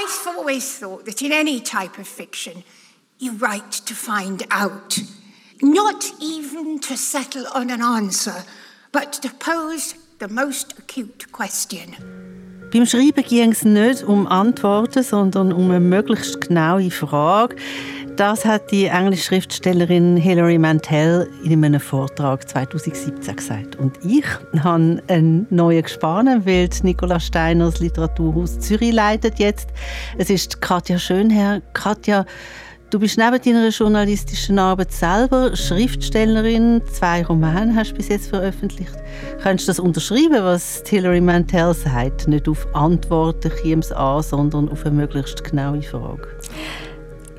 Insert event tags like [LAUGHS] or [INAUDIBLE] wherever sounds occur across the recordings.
I've always thought that in any type of fiction, you write to find out, not even to settle on an answer, but to pose the most acute question. Beim Schreiben ging es nicht um Antworten, sondern um eine möglichst genaue Frage. Das hat die englische Schriftstellerin Hilary Mantel in einem Vortrag 2017 gesagt. Und ich habe einen neuen gespannt, weil Nicola Steiner das Literaturhaus Zürich leitet jetzt. Es ist Katja Schönherr. Katja, Du bist neben deiner journalistischen Arbeit selber Schriftstellerin. Zwei Romane hast du bis jetzt veröffentlicht. Kannst du das unterschreiben, was Hilary Mantel sagt? Nicht auf Antworten käme es an, sondern auf eine möglichst genaue Frage.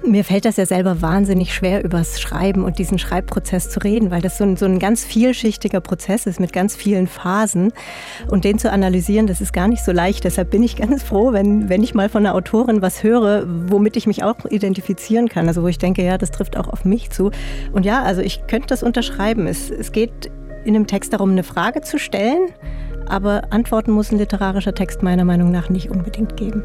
Mir fällt das ja selber wahnsinnig schwer, über das Schreiben und diesen Schreibprozess zu reden, weil das so ein, so ein ganz vielschichtiger Prozess ist mit ganz vielen Phasen. Und den zu analysieren, das ist gar nicht so leicht. Deshalb bin ich ganz froh, wenn, wenn ich mal von einer Autorin was höre, womit ich mich auch identifizieren kann. Also wo ich denke, ja, das trifft auch auf mich zu. Und ja, also ich könnte das unterschreiben. Es, es geht in einem Text darum, eine Frage zu stellen, aber Antworten muss ein literarischer Text meiner Meinung nach nicht unbedingt geben.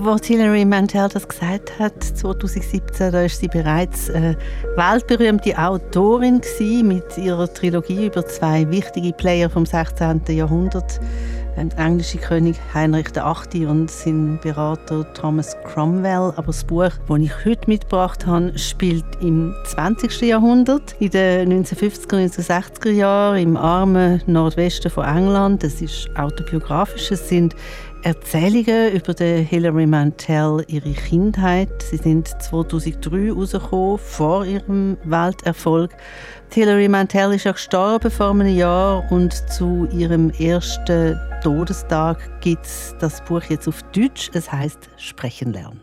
Als Hilary Mantel das gesagt hat, 2017, da ist sie bereits äh, weltberühmte Autorin gewesen, mit ihrer Trilogie über zwei wichtige Player vom 16. Jahrhundert, der englische König Heinrich VIII. und sein Berater Thomas Cromwell. Aber das Buch, das ich heute mitgebracht habe, spielt im 20. Jahrhundert, in den 1950er und 1960er Jahren, im armen Nordwesten von England. Es ist autobiografisch, es sind Erzählungen über die Hilary Mantel, ihre Kindheit. Sie sind 2003 rausgekommen, vor ihrem Welterfolg. Hilary Mantel ist ja gestorben vor einem Jahr und zu ihrem ersten Todestag gibt es das Buch jetzt auf Deutsch. Es heißt Sprechen lernen.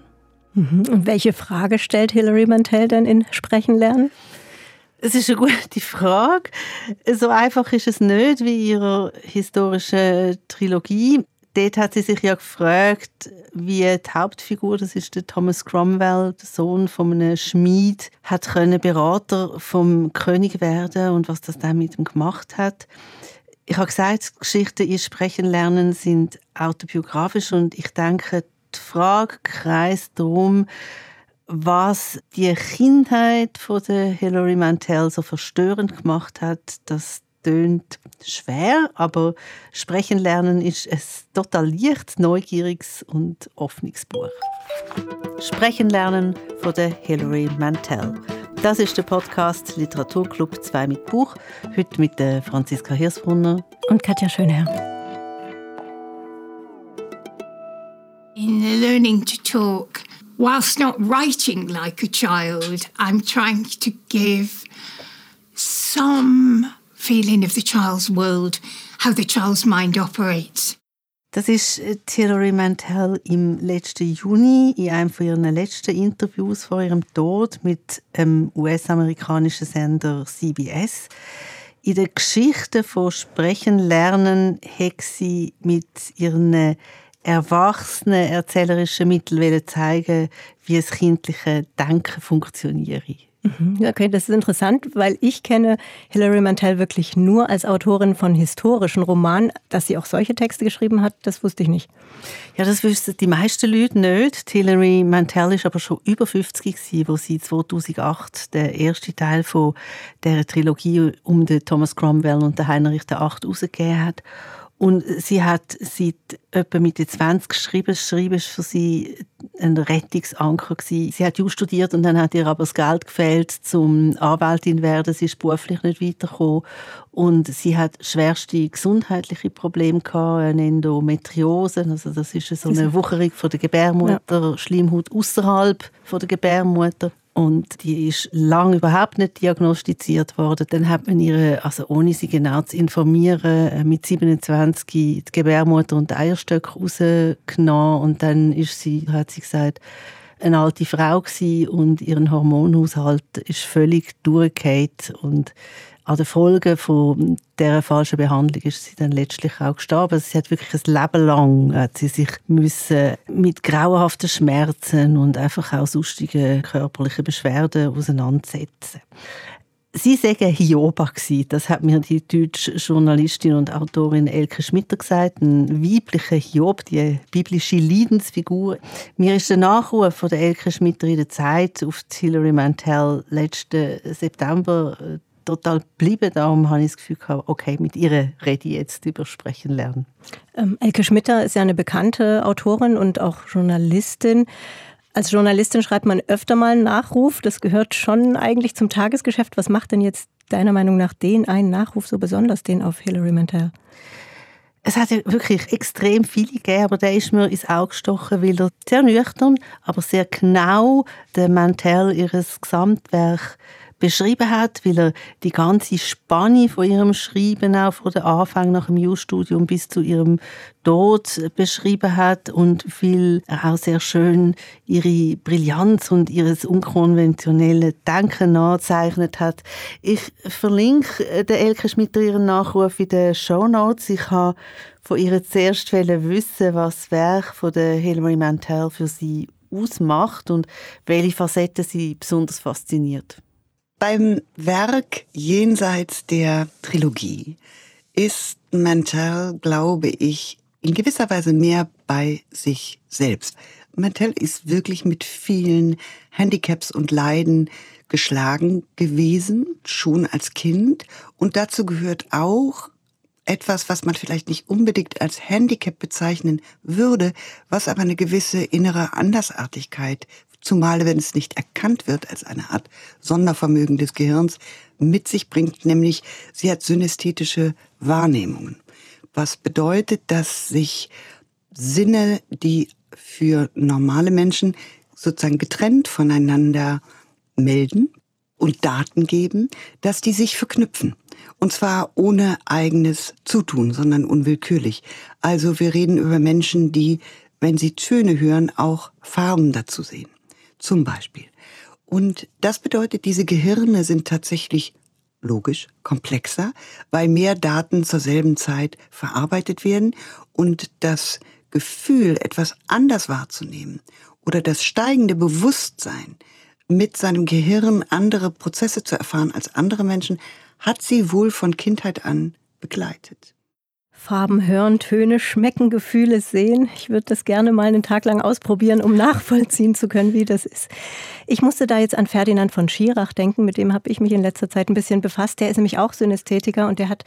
Mhm. Und welche Frage stellt Hilary Mantel denn in Sprechen lernen? Es ist eine gute Frage. So einfach ist es nicht wie ihre historische Trilogie dort hat sie sich ja gefragt, wie die Hauptfigur, das ist der Thomas Cromwell, der Sohn von einem Schmied, hat können Berater vom König werden und was das dann mit ihm gemacht hat. Ich habe gesagt, Geschichten ihr sprechen lernen sind autobiografisch und ich denke, die Frage kreist darum, was die Kindheit von der Hilary Mantel so verstörend gemacht hat, dass tönt schwer, aber sprechen lernen ist ein total leicht, neugieriges und offenes Buch. Sprechen lernen von der Hilary Mantel. Das ist der Podcast Literaturclub 2 mit Buch. Heute mit der Franziska Hirsbrunner und Katja Schönherr. In learning to talk, whilst not writing like a child, I'm trying to give some feeling of the child's world, how the child's mind operates. Das ist äh, Hilary Mantel im letzten Juni in einem von ihren letzten Interviews vor ihrem Tod mit dem US-amerikanischen Sender CBS. In der Geschichte von Sprechen lernen hat sie mit ihren erwachsenen erzählerischen Mitteln zeigen, wie das kindliche Denken funktioniert. Mhm. Okay, das ist interessant, weil ich kenne Hilary Mantel wirklich nur als Autorin von historischen Romanen. Dass sie auch solche Texte geschrieben hat, das wusste ich nicht. Ja, das wüssten die meisten Leute nicht. Hilary Mantel ist aber schon über 50 gewesen, wo sie 2008 den ersten Teil von der Trilogie um den Thomas Cromwell und den Heinrich VIII herausgegeben hat. Und sie hat seit etwa Mitte 20 geschrieben. Schreiben war für sie ein Rettungsanker. Gewesen. Sie hat Jus studiert und dann hat ihr aber das Geld gefehlt, zum Anwältin zu werden. Sie ist beruflich nicht weitergekommen. Und sie hat schwerste gesundheitliche Probleme gehabt, eine Endometriose. Also das ist so eine Wucherung von der Gebärmutter, ja. Schleimhaut außerhalb von der Gebärmutter und die ist lange überhaupt nicht diagnostiziert worden. Dann hat man ihre, also ohne sie genau zu informieren, äh, mit 27 die Gebärmutter und Eierstöcke rausgenommen und dann ist sie, hat sie gesagt, eine alte Frau gewesen und ihren Hormonhaushalt ist völlig durchgefallen und an den Folgen von dieser falschen Behandlung ist sie dann letztlich auch gestorben. Sie hat wirklich ein Leben lang hat sie sich müssen mit grauenhaften Schmerzen und einfach auch sonstigen körperlichen Beschwerden auseinandersetzen. Sie sagen Hioba Das hat mir die deutsche Journalistin und Autorin Elke Schmitter gesagt. Ein weiblicher Hiob, die biblische Leidensfigur. Mir ist der Nachruf von der Elke Schmitter in der Zeit auf Hilary Mantel letzten September äh, total geblieben. Darum habe ich das Gefühl gehabt, okay, mit ihr rede ich jetzt über Sprechen lernen. Ähm, Elke Schmitter ist ja eine bekannte Autorin und auch Journalistin. Als Journalistin schreibt man öfter mal einen Nachruf. Das gehört schon eigentlich zum Tagesgeschäft. Was macht denn jetzt deiner Meinung nach den einen Nachruf so besonders, den auf Hilary Mantel? Es hat ja wirklich extrem viele gegeben, aber der ist mir ins Auge gestochen, weil er sehr nüchtern, aber sehr genau den Mantel ihres Gesamtwerk beschrieben hat, weil er die ganze Spanne von ihrem Schreiben auch von der Anfang nach dem Jurastudium bis zu ihrem Tod beschrieben hat und weil er auch sehr schön ihre Brillanz und ihres unkonventionelle Denken nachzeichnet hat. Ich verlinke den Elke Schmidt ihren Nachruf in den Show Notes. Ich habe von ihr zuerst wissen, was das Werk von der Hilary Mantel für sie ausmacht und welche Facetten sie besonders fasziniert. Beim Werk jenseits der Trilogie ist Mantel, glaube ich, in gewisser Weise mehr bei sich selbst. Mantel ist wirklich mit vielen Handicaps und Leiden geschlagen gewesen, schon als Kind. Und dazu gehört auch etwas, was man vielleicht nicht unbedingt als Handicap bezeichnen würde, was aber eine gewisse innere Andersartigkeit zumal wenn es nicht erkannt wird als eine Art Sondervermögen des Gehirns, mit sich bringt, nämlich sie hat synästhetische Wahrnehmungen. Was bedeutet, dass sich Sinne, die für normale Menschen sozusagen getrennt voneinander melden und Daten geben, dass die sich verknüpfen. Und zwar ohne eigenes Zutun, sondern unwillkürlich. Also wir reden über Menschen, die, wenn sie Töne hören, auch Farben dazu sehen zum Beispiel. Und das bedeutet, diese Gehirne sind tatsächlich logisch komplexer, weil mehr Daten zur selben Zeit verarbeitet werden und das Gefühl, etwas anders wahrzunehmen oder das steigende Bewusstsein, mit seinem Gehirn andere Prozesse zu erfahren als andere Menschen, hat sie wohl von Kindheit an begleitet. Farben hören, Töne schmecken, Gefühle sehen. Ich würde das gerne mal einen Tag lang ausprobieren, um [LAUGHS] nachvollziehen zu können, wie das ist. Ich musste da jetzt an Ferdinand von Schirach denken, mit dem habe ich mich in letzter Zeit ein bisschen befasst. Der ist nämlich auch Synästhetiker und der hat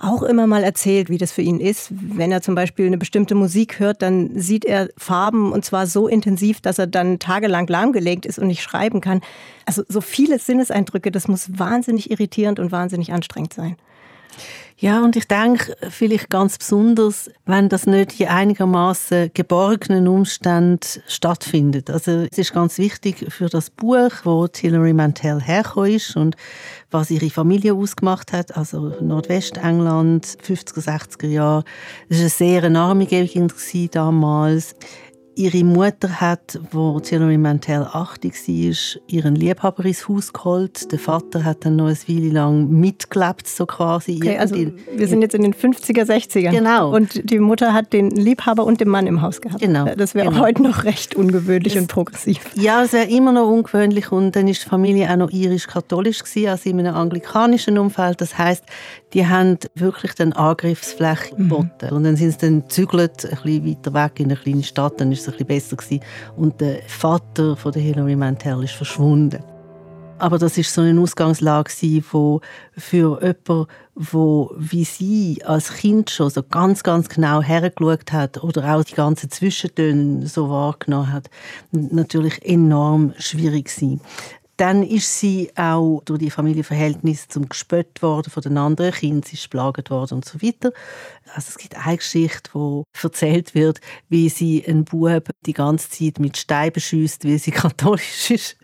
auch immer mal erzählt, wie das für ihn ist. Wenn er zum Beispiel eine bestimmte Musik hört, dann sieht er Farben und zwar so intensiv, dass er dann tagelang lahmgelegt ist und nicht schreiben kann. Also so viele Sinneseindrücke, das muss wahnsinnig irritierend und wahnsinnig anstrengend sein. Ja, und ich denke, vielleicht ganz besonders, wenn das nicht in einigermaßen geborgenen Umständen stattfindet. Also es ist ganz wichtig für das Buch, wo Hilary Mantel hergekommen ist und was ihre Familie ausgemacht hat, also Nordwestengland, 50er, 60er Jahre. Es war eine sehr arme Gegend damals. Ihre Mutter hat, wo Hilary Mantel 80 war, ihren Liebhaber ins Haus geholt. Der Vater hat dann noch eine Weile lang mitgelebt, so quasi. Okay, also wir sind jetzt in den 50er, 60er. Genau. Und die Mutter hat den Liebhaber und den Mann im Haus gehabt. Genau. Das wäre genau. heute noch recht ungewöhnlich es, und progressiv. Ja, es wäre immer noch ungewöhnlich. Und dann ist die Familie auch noch irisch-katholisch gewesen, also in einem anglikanischen Umfeld. Das heißt, die haben wirklich den Angriffsfläche mhm. geboten. Mhm. Und dann sind sie dann gezügelt, ein bisschen weiter weg in eine kleine Stadt, dann ist es ein bisschen besser gewesen. Und der Vater von der Hilary Mantel ist verschwunden. Aber das ist so eine Ausgangslage wo für jemanden, wo wie sie als Kind schon so ganz, ganz genau hergeschaut hat oder auch die ganzen Zwischentöne so wahrgenommen hat, natürlich enorm schwierig war. Dann ist sie auch durch die Familienverhältnisse zum gespött worden von den anderen Kindern, sie ist belagert worden und so weiter. Also es gibt eine Geschichte, wo erzählt wird, wie sie einen Bub die ganze Zeit mit Steinen beschüsst, weil sie [LAUGHS] katholisch ist.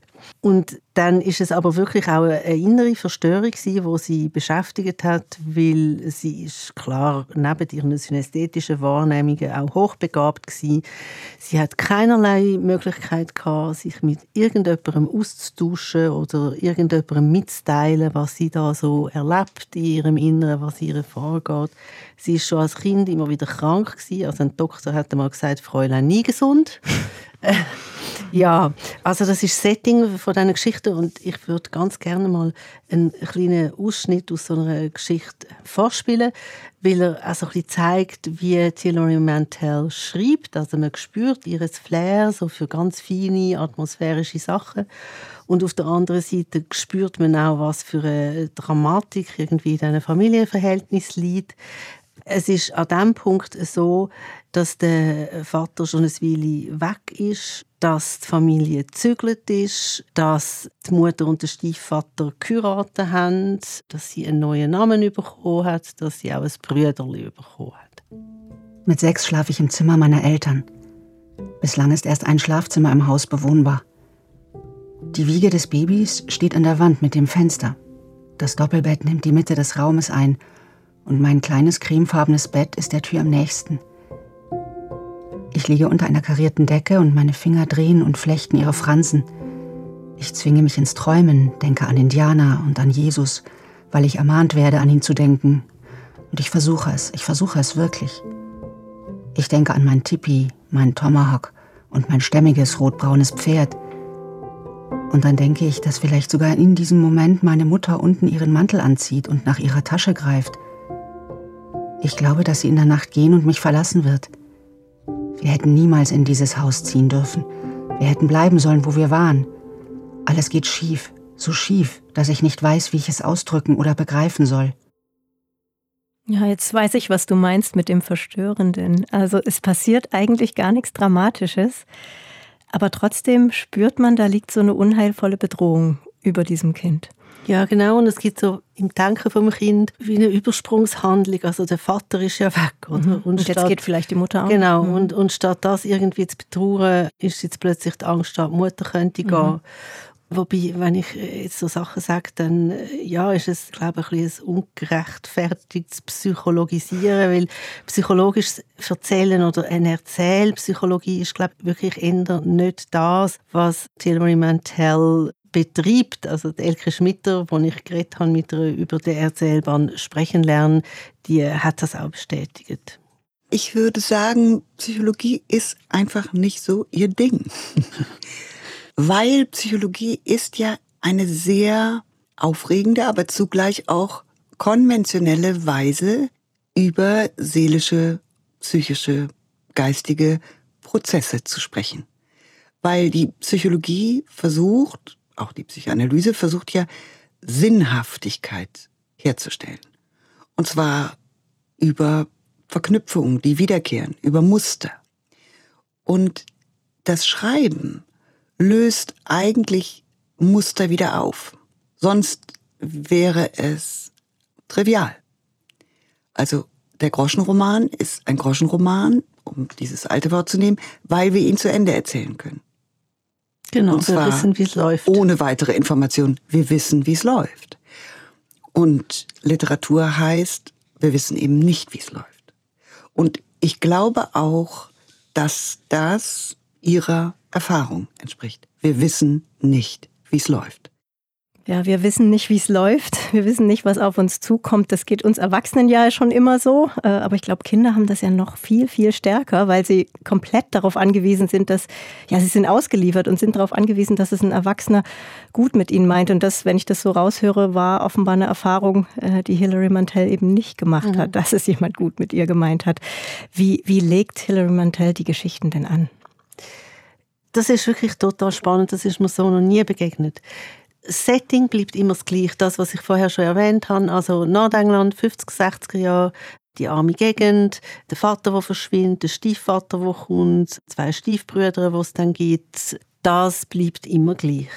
Und dann ist es aber wirklich auch eine innere Verstörung die sie beschäftigt hat, weil sie ist klar neben ihren synästhetischen Wahrnehmungen auch hochbegabt gewesen. Sie hat keinerlei Möglichkeit gehabt, sich mit irgendjemandem auszutauschen oder irgendjemandem mitzuteilen, was sie da so erlebt in ihrem Inneren, was ihr vorgeht. Sie ist schon als Kind immer wieder krank gewesen. Also ein Doktor hat einmal gesagt, Fräulein nie gesund. [LAUGHS] Ja, also das ist das Setting von dieser Geschichte und ich würde ganz gerne mal einen kleinen Ausschnitt aus so einer Geschichte vorspielen, weil er also ein bisschen zeigt, wie Hilary Mantel schreibt. Also man spürt ihres Flair so für ganz feine atmosphärische Sachen und auf der anderen Seite spürt man auch, was für eine Dramatik irgendwie in diesem Familienverhältnis liegt. Es ist an dem Punkt so, dass der Vater schon eine Weile weg ist, dass die Familie gezügelt ist, dass die Mutter und der Stiefvater geheiratet haben, dass sie einen neuen Namen bekommen hat, dass sie auch ein Brüderli bekommen hat. Mit sechs schlafe ich im Zimmer meiner Eltern. Bislang ist erst ein Schlafzimmer im Haus bewohnbar. Die Wiege des Babys steht an der Wand mit dem Fenster. Das Doppelbett nimmt die Mitte des Raumes ein und mein kleines cremefarbenes Bett ist der Tür am nächsten. Ich liege unter einer karierten Decke und meine Finger drehen und flechten ihre Fransen. Ich zwinge mich ins Träumen, denke an Indianer und an Jesus, weil ich ermahnt werde, an ihn zu denken. Und ich versuche es, ich versuche es wirklich. Ich denke an mein Tipi, mein Tomahawk und mein stämmiges rotbraunes Pferd. Und dann denke ich, dass vielleicht sogar in diesem Moment meine Mutter unten ihren Mantel anzieht und nach ihrer Tasche greift. Ich glaube, dass sie in der Nacht gehen und mich verlassen wird. Wir hätten niemals in dieses Haus ziehen dürfen. Wir hätten bleiben sollen, wo wir waren. Alles geht schief, so schief, dass ich nicht weiß, wie ich es ausdrücken oder begreifen soll. Ja, jetzt weiß ich, was du meinst mit dem Verstörenden. Also es passiert eigentlich gar nichts Dramatisches, aber trotzdem spürt man, da liegt so eine unheilvolle Bedrohung über diesem Kind. Ja, genau. Und es gibt so im Denken vom Kind wie eine Übersprungshandlung. Also der Vater ist ja weg. Oder? Mhm. Und, und jetzt statt, geht vielleicht die Mutter auch. Genau. Mhm. Und, und statt das irgendwie zu betrauern, ist jetzt plötzlich die Angst da, die Mutter könnte gehen. Mhm. Wobei, wenn ich jetzt so Sachen sage, dann ja, ist es, glaube ich, ein, ein ungerechtfertigtes Psychologisieren, weil psychologisches Erzählen oder eine Erzählpsychologie ist, glaube ich, wirklich eher nicht das, was Hilary Mantel betreibt. Also die Elke Schmitter, wo ich geredet habe mit ihr über die Erzählbahn sprechen lernen, die hat das auch bestätigt. Ich würde sagen, Psychologie ist einfach nicht so ihr Ding. [LAUGHS] Weil Psychologie ist ja eine sehr aufregende, aber zugleich auch konventionelle Weise über seelische, psychische, geistige Prozesse zu sprechen. Weil die Psychologie versucht, auch die Psychoanalyse versucht ja Sinnhaftigkeit herzustellen. Und zwar über Verknüpfungen, die wiederkehren, über Muster. Und das Schreiben löst eigentlich Muster wieder auf. Sonst wäre es trivial. Also der Groschenroman ist ein Groschenroman, um dieses alte Wort zu nehmen, weil wir ihn zu Ende erzählen können. Genau, Und zwar wir wissen, wie es läuft. Ohne weitere Informationen. Wir wissen, wie es läuft. Und Literatur heißt, wir wissen eben nicht, wie es läuft. Und ich glaube auch, dass das ihrer Erfahrung entspricht. Wir wissen nicht, wie es läuft. Ja, wir wissen nicht, wie es läuft. Wir wissen nicht, was auf uns zukommt. Das geht uns Erwachsenen ja schon immer so. Äh, aber ich glaube, Kinder haben das ja noch viel, viel stärker, weil sie komplett darauf angewiesen sind, dass, ja, sie sind ausgeliefert und sind darauf angewiesen, dass es ein Erwachsener gut mit ihnen meint. Und das, wenn ich das so raushöre, war offenbar eine Erfahrung, äh, die Hilary Mantel eben nicht gemacht mhm. hat, dass es jemand gut mit ihr gemeint hat. Wie, wie legt Hilary Mantel die Geschichten denn an? Das ist wirklich total spannend. Das ist mir so noch nie begegnet. Setting bleibt immer das gleiche, das, was ich vorher schon erwähnt habe. Also Nordengland, 50er, 60er Jahre, die arme Gegend, der Vater, der verschwindet, der Stiefvater, der kommt, zwei Stiefbrüder, die es dann gibt. Das bleibt immer gleich.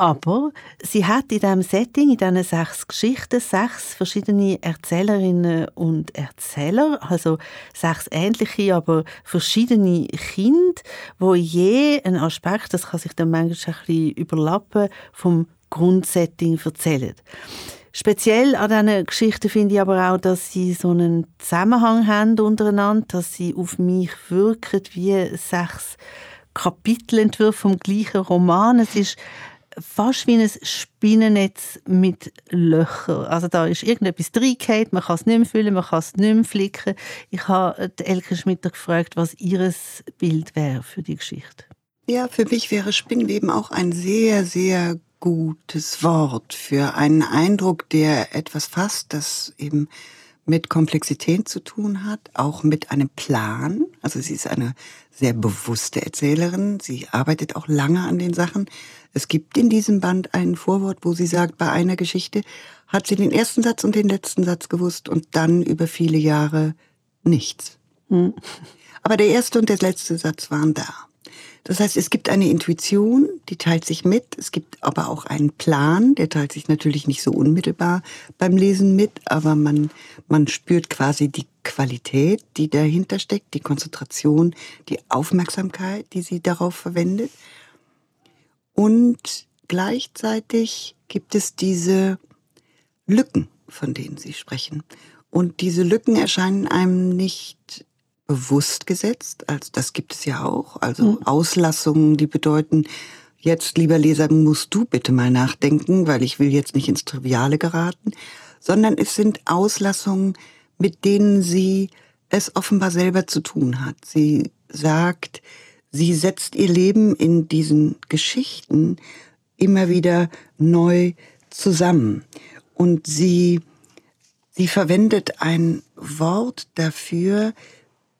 Aber sie hat in diesem Setting, in diesen sechs Geschichten, sechs verschiedene Erzählerinnen und Erzähler, also sechs ähnliche, aber verschiedene Kinder, wo je ein Aspekt, das kann sich dann manchmal ein bisschen überlappen, vom Grundsetting erzählen. Speziell an diesen Geschichten finde ich aber auch, dass sie so einen Zusammenhang haben untereinander, dass sie auf mich wirken wie sechs Kapitelentwürfe vom gleichen Roman. Es ist fast wie ein Spinnennetz mit Löchern. Also da ist irgendetwas reingehauen, man kann es nicht mehr füllen, man kann es nicht mehr flicken. Ich habe Elke Schmitter gefragt, was ihr Bild wäre für die Geschichte. Ja, für mich wäre Spinnweben auch ein sehr, sehr gutes Wort für einen Eindruck, der etwas fasst, das eben mit Komplexität zu tun hat, auch mit einem Plan. Also sie ist eine sehr bewusste Erzählerin. Sie arbeitet auch lange an den Sachen. Es gibt in diesem Band ein Vorwort, wo sie sagt, bei einer Geschichte hat sie den ersten Satz und den letzten Satz gewusst und dann über viele Jahre nichts. Hm. Aber der erste und der letzte Satz waren da. Das heißt, es gibt eine Intuition, die teilt sich mit. Es gibt aber auch einen Plan, der teilt sich natürlich nicht so unmittelbar beim Lesen mit, aber man, man spürt quasi die Qualität, die dahinter steckt, die Konzentration, die Aufmerksamkeit, die sie darauf verwendet. Und gleichzeitig gibt es diese Lücken, von denen Sie sprechen. Und diese Lücken erscheinen einem nicht bewusst gesetzt. Also das gibt es ja auch. Also mhm. Auslassungen, die bedeuten, jetzt, lieber Leser, musst du bitte mal nachdenken, weil ich will jetzt nicht ins Triviale geraten, sondern es sind Auslassungen, mit denen sie es offenbar selber zu tun hat. Sie sagt, sie setzt ihr Leben in diesen Geschichten immer wieder neu zusammen. Und sie, sie verwendet ein Wort dafür,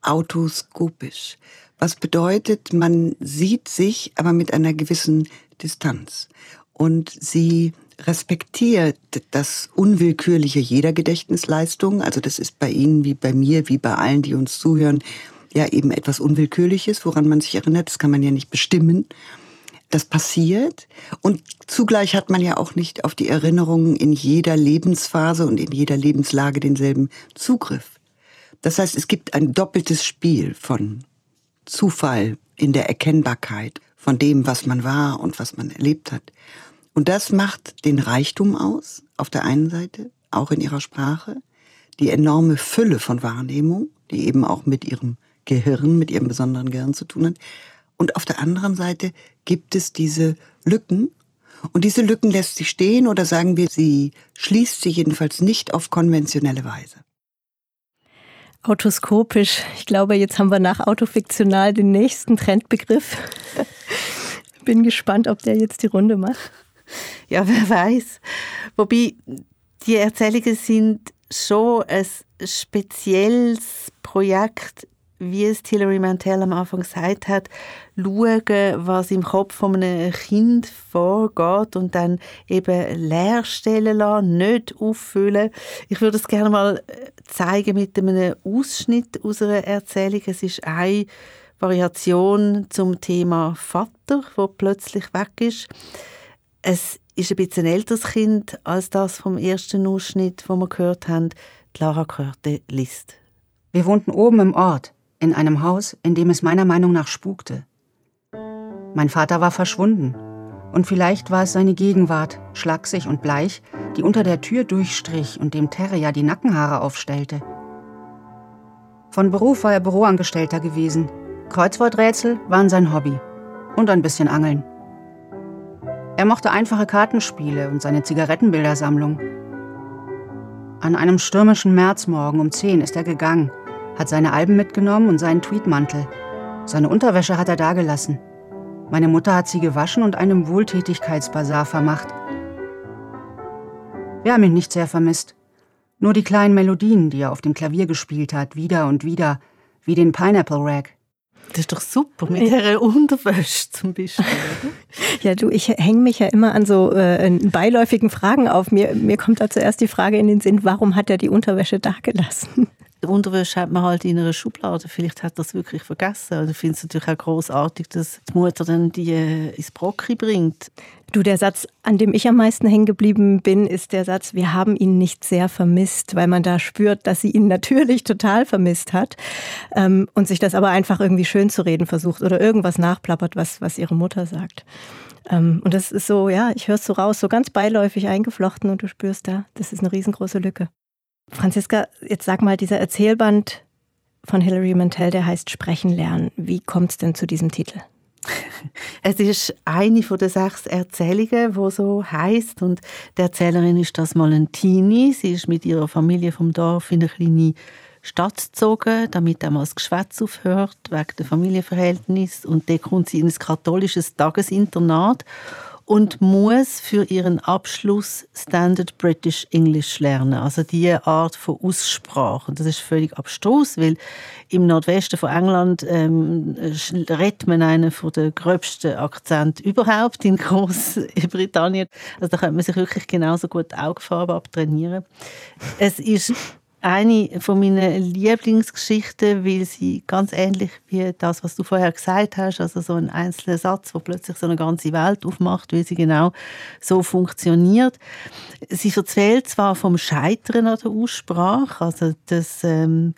autoskopisch. Was bedeutet, man sieht sich, aber mit einer gewissen Distanz. Und sie respektiert das Unwillkürliche jeder Gedächtnisleistung. Also das ist bei Ihnen wie bei mir, wie bei allen, die uns zuhören, ja eben etwas Unwillkürliches, woran man sich erinnert. Das kann man ja nicht bestimmen. Das passiert. Und zugleich hat man ja auch nicht auf die Erinnerungen in jeder Lebensphase und in jeder Lebenslage denselben Zugriff. Das heißt, es gibt ein doppeltes Spiel von Zufall in der Erkennbarkeit von dem, was man war und was man erlebt hat. Und das macht den Reichtum aus, auf der einen Seite, auch in ihrer Sprache, die enorme Fülle von Wahrnehmung, die eben auch mit ihrem Gehirn, mit ihrem besonderen Gehirn zu tun hat. Und auf der anderen Seite gibt es diese Lücken. Und diese Lücken lässt sie stehen oder sagen wir, sie schließt sie jedenfalls nicht auf konventionelle Weise. Autoskopisch. Ich glaube, jetzt haben wir nach autofiktional den nächsten Trendbegriff. [LAUGHS] Bin gespannt, ob der jetzt die Runde macht. Ja, wer weiß. Wobei die Erzählungen sind schon ein spezielles Projekt wie es Hilary Mantel am Anfang gesagt hat, schauen, was im Kopf von einem Kind vorgeht und dann eben leerstellen lassen, nicht auffüllen. Ich würde es gerne mal äh, zeigen mit einem Ausschnitt aus einer Erzählung. Es ist eine Variation zum Thema Vater, wo plötzlich weg ist. Es ist ein bisschen älteres Kind als das vom ersten Ausschnitt, wo wir gehört haben. Lara Körte liest. Wir wohnten oben im Ort in einem Haus, in dem es meiner Meinung nach spukte. Mein Vater war verschwunden, und vielleicht war es seine Gegenwart, schlaksig und bleich, die unter der Tür durchstrich und dem Terrier die Nackenhaare aufstellte. Von Beruf war er Büroangestellter gewesen. Kreuzworträtsel waren sein Hobby. Und ein bisschen Angeln. Er mochte einfache Kartenspiele und seine Zigarettenbildersammlung. An einem stürmischen Märzmorgen um 10 ist er gegangen, hat seine Alben mitgenommen und seinen Tweetmantel. Seine Unterwäsche hat er dagelassen. Meine Mutter hat sie gewaschen und einem Wohltätigkeitsbasar vermacht. Wir haben ihn nicht sehr vermisst. Nur die kleinen Melodien, die er auf dem Klavier gespielt hat, wieder und wieder, wie den Pineapple Rag. Das ist doch super, mit ihrer Unterwäsche zum Beispiel. [LAUGHS] ja, du, ich hänge mich ja immer an so äh, beiläufigen Fragen auf. Mir, mir kommt da zuerst die Frage in den Sinn, warum hat er die Unterwäsche dagelassen? Unterwäsche hat man halt in einer Schublade. Vielleicht hat es wirklich vergessen. Also ich finde es natürlich auch großartig, dass die Mutter dann die äh, ins Brockli bringt. Du, der Satz, an dem ich am meisten hängen geblieben bin, ist der Satz, wir haben ihn nicht sehr vermisst, weil man da spürt, dass sie ihn natürlich total vermisst hat ähm, und sich das aber einfach irgendwie schön zu reden versucht oder irgendwas nachplappert, was, was ihre Mutter sagt. Ähm, und das ist so, ja, ich höre es so raus, so ganz beiläufig eingeflochten und du spürst da, das ist eine riesengroße Lücke. Franziska, jetzt sag mal, dieser Erzählband von Hilary Mantel, der heißt Sprechen lernen. Wie kommt es denn zu diesem Titel? [LAUGHS] Es ist eine von den sechs Erzählungen, wo so heißt und die Erzählerin ist das mal ein Teenie. Sie ist mit ihrer Familie vom Dorf in eine kleine Stadt gezogen, damit einmal das Geschwätz aufhört, wegen der Familienverhältnis. Und dann kommt sie in ein katholisches Tagesinternat und muss für ihren Abschluss Standard British English lernen. Also diese Art von Aussprache. Und das ist völlig abstrus, weil im Nordwesten von England ähm, redet man einen von den gröbsten Akzent überhaupt in Großbritannien. Also da könnte man sich wirklich genauso gut Augenfarbe abtrainieren. Es ist eine von meinen Lieblingsgeschichten, weil sie ganz ähnlich wie das, was du vorher gesagt hast, also so ein einzelner Satz, wo plötzlich so eine ganze Welt aufmacht, weil sie genau so funktioniert. Sie erzählt zwar vom Scheitern an der Aussprache, also das ähm,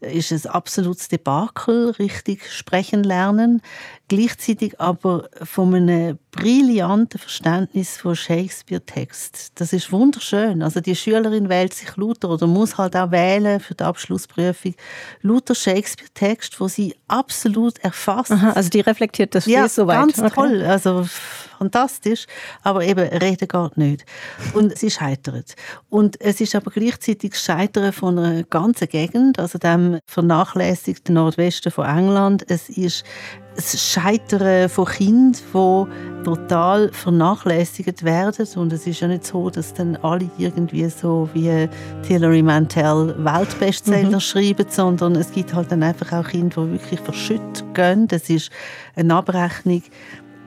ist ein absolutes Debakel, richtig sprechen lernen, gleichzeitig aber von einem brillanten Verständnis von Shakespeare-Text. Das ist wunderschön. Also die Schülerin wählt sich Luther oder muss halt auch wählen für die Abschlussprüfung Luther Shakespeare-Text, wo sie absolut erfasst. Aha, also die reflektiert das ja, so weit. ganz okay. toll. Also fantastisch, aber eben reden geht nicht. Und sie scheitert. Und es ist aber gleichzeitig das Scheitern von einer ganzen Gegend, also dem vernachlässigten Nordwesten von England. Es ist das Scheitern von Kindern, die total vernachlässigt werden. Und es ist ja nicht so, dass dann alle irgendwie so wie Hilary Mantel Weltbestseller mhm. schreiben, sondern es gibt halt dann einfach auch Kinder, die wirklich verschüttet gehen. Das ist eine Abrechnung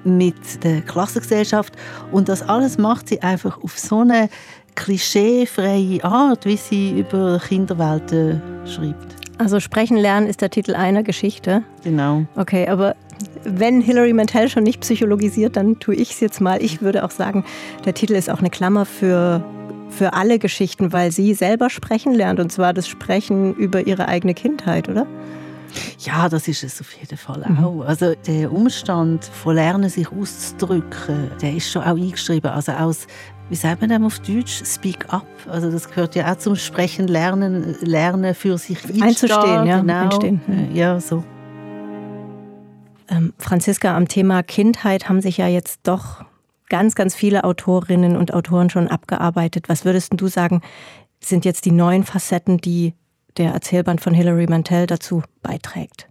mit der Klassengesellschaft. Und das alles macht sie einfach auf so eine klischeefreie Art, wie sie über Kinderwelten schreibt. Also Sprechen lernen ist der Titel einer Geschichte. Genau. Okay, aber wenn Hilary Mantel schon nicht psychologisiert, dann tue ich es jetzt mal. Ich würde auch sagen, der Titel ist auch eine Klammer für, für alle Geschichten, weil sie selber sprechen lernt. Und zwar das Sprechen über ihre eigene Kindheit, oder? Ja, das ist es auf jeden Fall mhm. auch. Also der Umstand von Lernen, sich auszudrücken, der ist schon auch eingeschrieben. Also aus wie sagt man dem auf Deutsch? Speak up. Also das gehört ja auch zum Sprechen, Lernen, Lernen für sich einzustehen. Ja, genau. einstehen. ja so. Ähm, Franziska, am Thema Kindheit haben sich ja jetzt doch ganz, ganz viele Autorinnen und Autoren schon abgearbeitet. Was würdest du sagen, sind jetzt die neuen Facetten, die der Erzählband von Hilary Mantel dazu beiträgt?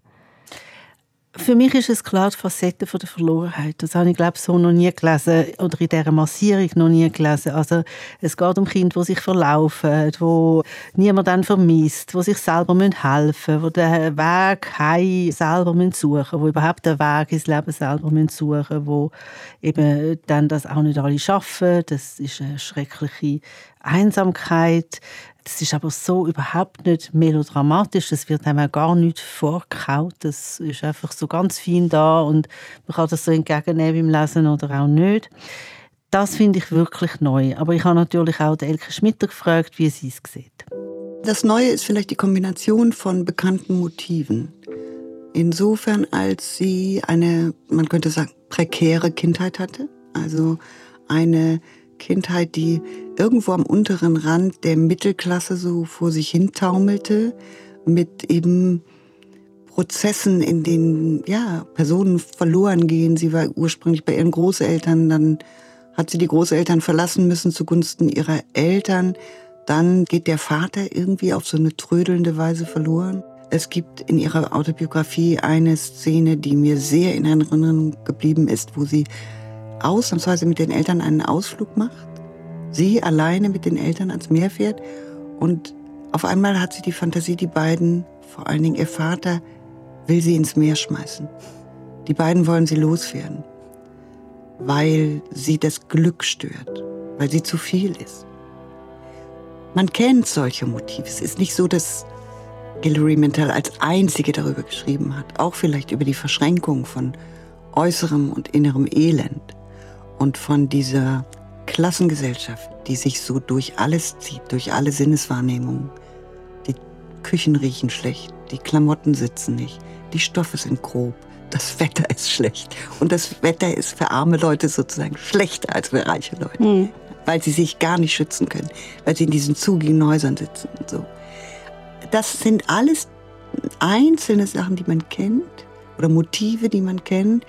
Für mich ist es klar die Facette von der Verlorenheit. Das habe ich, glaube ich, so noch nie gelesen oder in dieser Massierung noch nie gelesen. Also es geht um Kinder, die sich verlaufen, wo niemand dann vermisst, wo sich selber helfen müssen, wo den Weg heim selber suchen wo überhaupt den Weg ins Leben selber suchen wo eben dann das auch nicht alle schaffen. Das ist eine schreckliche Einsamkeit. Das ist aber so überhaupt nicht melodramatisch. Es wird einem gar nicht vorgekaut. Das ist einfach so ganz fein da und man kann das so entgegennehmen beim Lesen oder auch nicht. Das finde ich wirklich neu. Aber ich habe natürlich auch Elke Schmitter gefragt, wie sie es sieht. Das Neue ist vielleicht die Kombination von bekannten Motiven. Insofern, als sie eine, man könnte sagen, prekäre Kindheit hatte. Also eine Kindheit, die irgendwo am unteren Rand der Mittelklasse so vor sich hin taumelte, mit eben Prozessen, in denen ja, Personen verloren gehen. Sie war ursprünglich bei ihren Großeltern, dann hat sie die Großeltern verlassen müssen zugunsten ihrer Eltern. Dann geht der Vater irgendwie auf so eine trödelnde Weise verloren. Es gibt in ihrer Autobiografie eine Szene, die mir sehr in Erinnerung geblieben ist, wo sie ausnahmsweise mit den Eltern einen Ausflug macht. Sie alleine mit den Eltern ans Meer fährt und auf einmal hat sie die Fantasie, die beiden, vor allen Dingen ihr Vater, will sie ins Meer schmeißen. Die beiden wollen sie loswerden, weil sie das Glück stört, weil sie zu viel ist. Man kennt solche Motive. Es ist nicht so, dass Hilary Mantel als einzige darüber geschrieben hat, auch vielleicht über die Verschränkung von äußerem und innerem Elend und von dieser Klassengesellschaft, die sich so durch alles zieht, durch alle Sinneswahrnehmungen. Die Küchen riechen schlecht, die Klamotten sitzen nicht, die Stoffe sind grob, das Wetter ist schlecht. Und das Wetter ist für arme Leute sozusagen schlechter als für reiche Leute, mhm. weil sie sich gar nicht schützen können, weil sie in diesen zugigen Häusern sitzen und so. Das sind alles einzelne Sachen, die man kennt oder Motive, die man kennt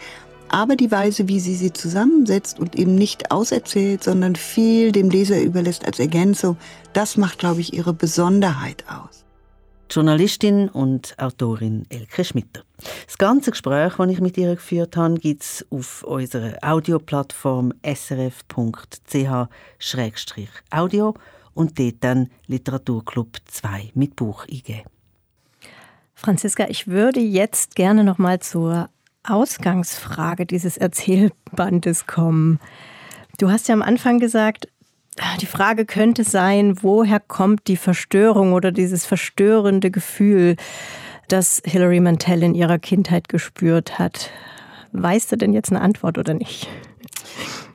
aber die Weise, wie sie sie zusammensetzt und eben nicht auserzählt, sondern viel dem Leser überlässt als Ergänzung, das macht, glaube ich, ihre Besonderheit aus. Journalistin und Autorin Elke Schmitter. Das ganze Gespräch, das ich mit ihr geführt habe, gibt es auf unserer Audioplattform srf.ch-audio und dort dann Literaturclub 2 mit Buch eingeben. Franziska, ich würde jetzt gerne noch mal zur Ausgangsfrage dieses Erzählbandes kommen. Du hast ja am Anfang gesagt, die Frage könnte sein, woher kommt die Verstörung oder dieses verstörende Gefühl, das Hilary Mantel in ihrer Kindheit gespürt hat. Weißt du denn jetzt eine Antwort oder nicht?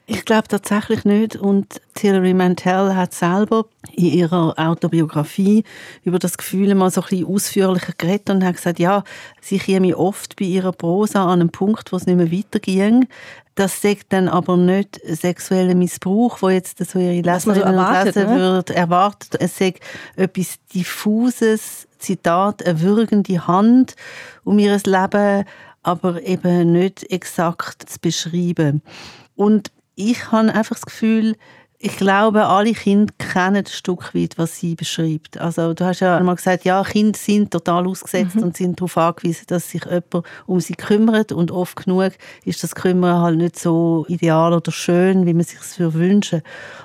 Ich glaube tatsächlich nicht. Und Hilary Mantel hat selber in ihrer Autobiografie über das Gefühl mal so ein bisschen ausführlicher geredet und hat gesagt, ja, sie käme oft bei ihrer Prosa an einen Punkt, wo es nicht mehr weiterging. Das sagt dann aber nicht sexueller Missbrauch, wo jetzt so ihre Leserinnen so erwartet, und Leser ne? wird erwartet. Es sagt etwas diffuses, Zitat, eine würgende Hand um ihr Leben, aber eben nicht exakt zu beschreiben. Und ich habe einfach das Gefühl, ich glaube, alle Kinder kennen ein Stück weit, was sie beschreibt. Also du hast ja einmal gesagt, ja, Kinder sind total ausgesetzt mhm. und sind darauf angewiesen, dass sich jemand um sie kümmert und oft genug ist das Kümmern halt nicht so ideal oder schön, wie man sich es wünschen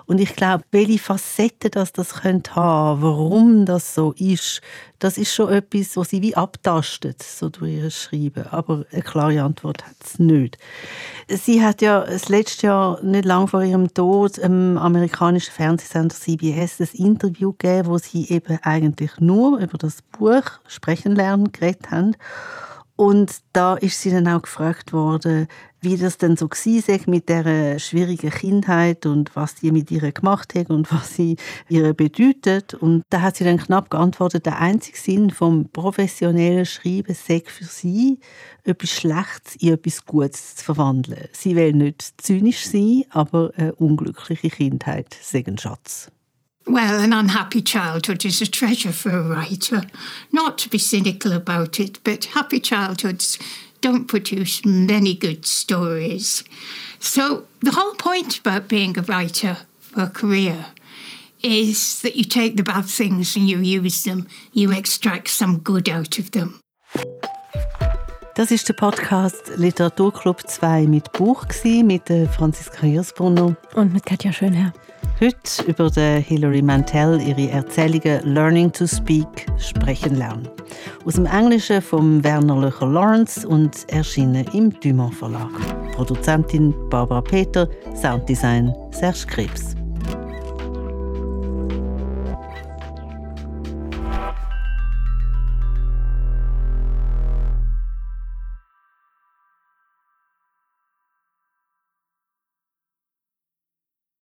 Und ich glaube, welche Facetten das das könnte haben, warum das so ist, das ist schon etwas, was sie wie abtastet, so durch ihr Schreiben. Aber eine klare Antwort hat es nicht. Sie hat ja das letzte Jahr, nicht lange vor ihrem Tod, im amerikanischen Fernsehsender CBS ein Interview gegeben, wo sie eben eigentlich nur über das Buch Sprechen lernen geredet haben. Und da ist sie dann auch gefragt worden, wie das denn so war mit der schwierigen Kindheit und was die mit ihr gemacht hat und [LAUGHS] was sie ihr bedeutet. Und da hat sie dann knapp geantwortet, der einzige Sinn vom professionellen Schreiben sei für sie, etwas Schlechtes in etwas Gutes zu verwandeln. Sie will nicht zynisch sein, aber eine unglückliche Kindheit sei ein Schatz. Well, an unhappy childhood is a treasure for a writer. Not to be cynical about it, but happy childhoods don't produce many good stories. So, the whole point about being a writer for a career is that you take the bad things and you use them, you extract some good out of them. Das ist der Podcast Literaturclub 2 mit Buch mit äh, Franziska Hirsbrunner und mit Katja Schönherr. Heute über den Hilary Mantel ihre Erzählungen Learning to Speak sprechen lernen. Aus dem Englischen von Werner Löcher Lawrence und erschienen im Dumont Verlag. Produzentin Barbara Peter, Sounddesign Serge Krebs.